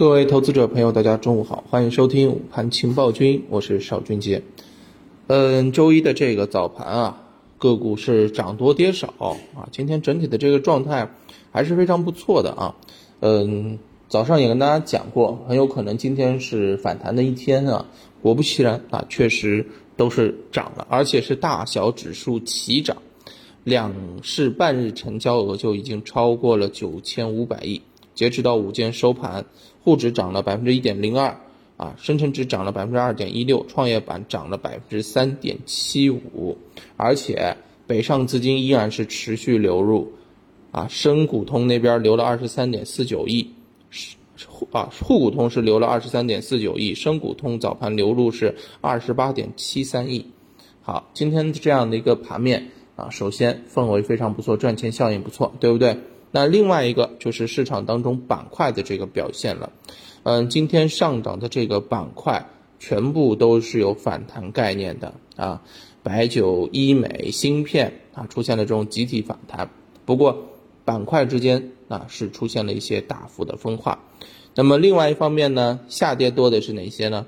各位投资者朋友，大家中午好，欢迎收听午盘情报君，我是邵军杰。嗯，周一的这个早盘啊，个股是涨多跌少啊，今天整体的这个状态还是非常不错的啊。嗯，早上也跟大家讲过，很有可能今天是反弹的一天啊。果不其然啊，确实都是涨了，而且是大小指数齐涨，两市半日成交额就已经超过了九千五百亿。截止到午间收盘，沪指涨了百分之一点零二，啊，深成指涨了百分之二点一六，创业板涨了百分之三点七五，而且北上资金依然是持续流入，啊，深股通那边流了二十三点四九亿，是啊，沪股通是流了二十三点四九亿，深股通早盘流入是二十八点七三亿。好，今天这样的一个盘面啊，首先氛围非常不错，赚钱效应不错，对不对？那另外一个就是市场当中板块的这个表现了，嗯，今天上涨的这个板块全部都是有反弹概念的啊，白酒、医美、芯片啊出现了这种集体反弹，不过板块之间啊是出现了一些大幅的分化。那么另外一方面呢，下跌多的是哪些呢？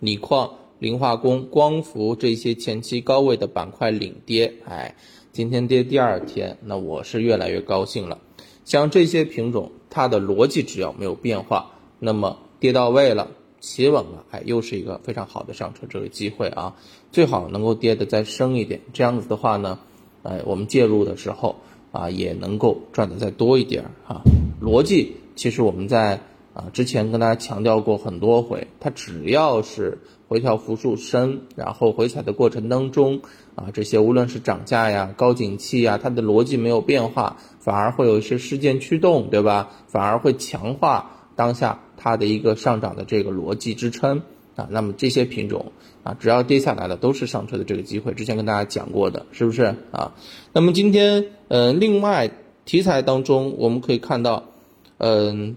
锂矿、磷化工、光伏这些前期高位的板块领跌，哎。今天跌第二天，那我是越来越高兴了。像这些品种，它的逻辑只要没有变化，那么跌到位了，企稳了，哎，又是一个非常好的上车这个机会啊！最好能够跌得再深一点，这样子的话呢，哎，我们介入的时候啊，也能够赚得再多一点啊。逻辑其实我们在啊之前跟大家强调过很多回，它只要是。回调幅度深，然后回踩的过程当中，啊，这些无论是涨价呀、高景气呀，它的逻辑没有变化，反而会有一些事件驱动，对吧？反而会强化当下它的一个上涨的这个逻辑支撑啊。那么这些品种啊，只要跌下来了，都是上车的这个机会。之前跟大家讲过的，是不是啊？那么今天，嗯，另外题材当中我们可以看到，嗯。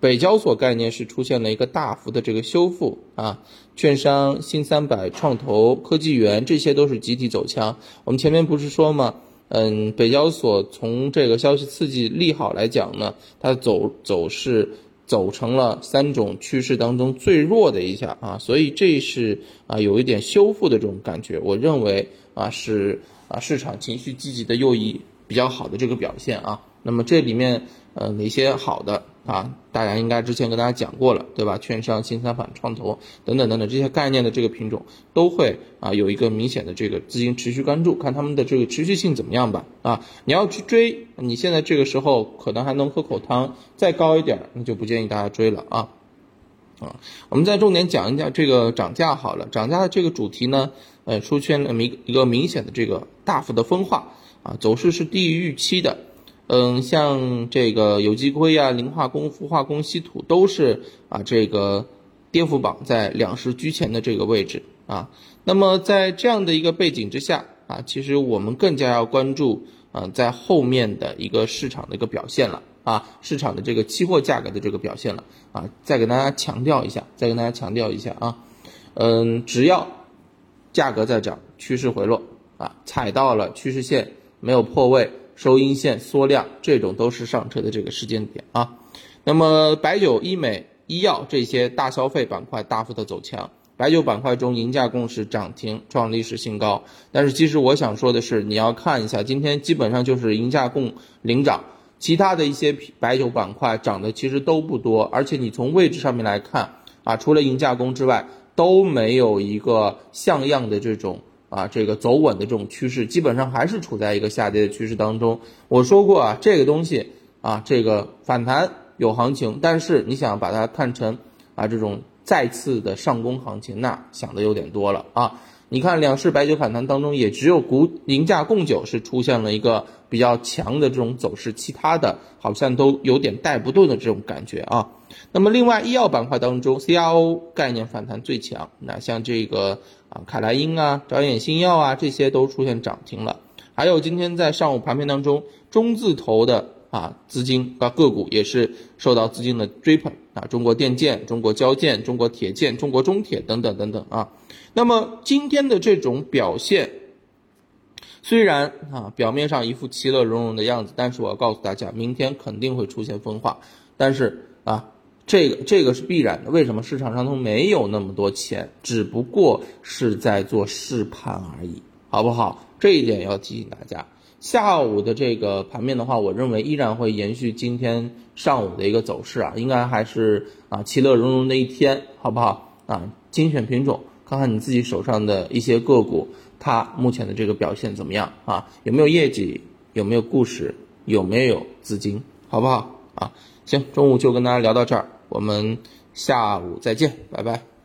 北交所概念是出现了一个大幅的这个修复啊，券商、新三板、创投、科技园这些都是集体走强。我们前面不是说吗？嗯，北交所从这个消息刺激利好来讲呢，它走走势走成了三种趋势当中最弱的一下啊，所以这是啊有一点修复的这种感觉。我认为啊是啊市场情绪积极的又一比较好的这个表现啊。那么这里面呃哪些好的？啊，大家应该之前跟大家讲过了，对吧？券商、新三板、创投等等等等这些概念的这个品种，都会啊有一个明显的这个资金持续关注，看他们的这个持续性怎么样吧。啊，你要去追，你现在这个时候可能还能喝口汤，再高一点，那就不建议大家追了啊。啊，我们再重点讲一下这个涨价好了，涨价的这个主题呢，呃，出现了明一个明显的这个大幅的分化啊，走势是低于预期的。嗯，像这个有机硅啊、磷化工、氟化工、稀土都是啊，这个跌幅榜在两市居前的这个位置啊。那么在这样的一个背景之下啊，其实我们更加要关注啊，在后面的一个市场的一个表现了啊，市场的这个期货价格的这个表现了啊。再给大家强调一下，再跟大家强调一下啊，嗯，只要价格在涨，趋势回落啊，踩到了趋势线没有破位。收阴线缩量，这种都是上车的这个时间点啊。那么白酒、医美、医药这些大消费板块大幅的走强，白酒板块中银价共识涨停创历史新高。但是其实我想说的是，你要看一下今天基本上就是银价共领涨，其他的一些白酒板块涨的其实都不多，而且你从位置上面来看啊，除了银价工之外，都没有一个像样的这种。啊，这个走稳的这种趋势，基本上还是处在一个下跌的趋势当中。我说过啊，这个东西啊，这个反弹有行情，但是你想把它看成啊这种再次的上攻行情，那想的有点多了啊。你看两市白酒反弹当中，也只有股银价供酒是出现了一个比较强的这种走势，其他的好像都有点带不动的这种感觉啊。那么另外医药板块当中，CRO 概念反弹最强，那像这个啊凯莱因啊、找眼新药啊这些都出现涨停了。还有今天在上午盘面当中，中字头的啊资金啊个股也是受到资金的追捧啊，中国电建、中国交建、中国铁建、中国中铁等等等等啊。那么今天的这种表现，虽然啊表面上一副其乐融融的样子，但是我要告诉大家，明天肯定会出现分化，但是。啊，这个这个是必然的。为什么市场上头没有那么多钱，只不过是在做试盘而已，好不好？这一点要提醒大家。下午的这个盘面的话，我认为依然会延续今天上午的一个走势啊，应该还是啊其乐融融的一天，好不好？啊，精选品种，看看你自己手上的一些个股，它目前的这个表现怎么样啊？有没有业绩？有没有故事？有没有资金？好不好？啊，行，中午就跟大家聊到这儿，我们下午再见，拜拜。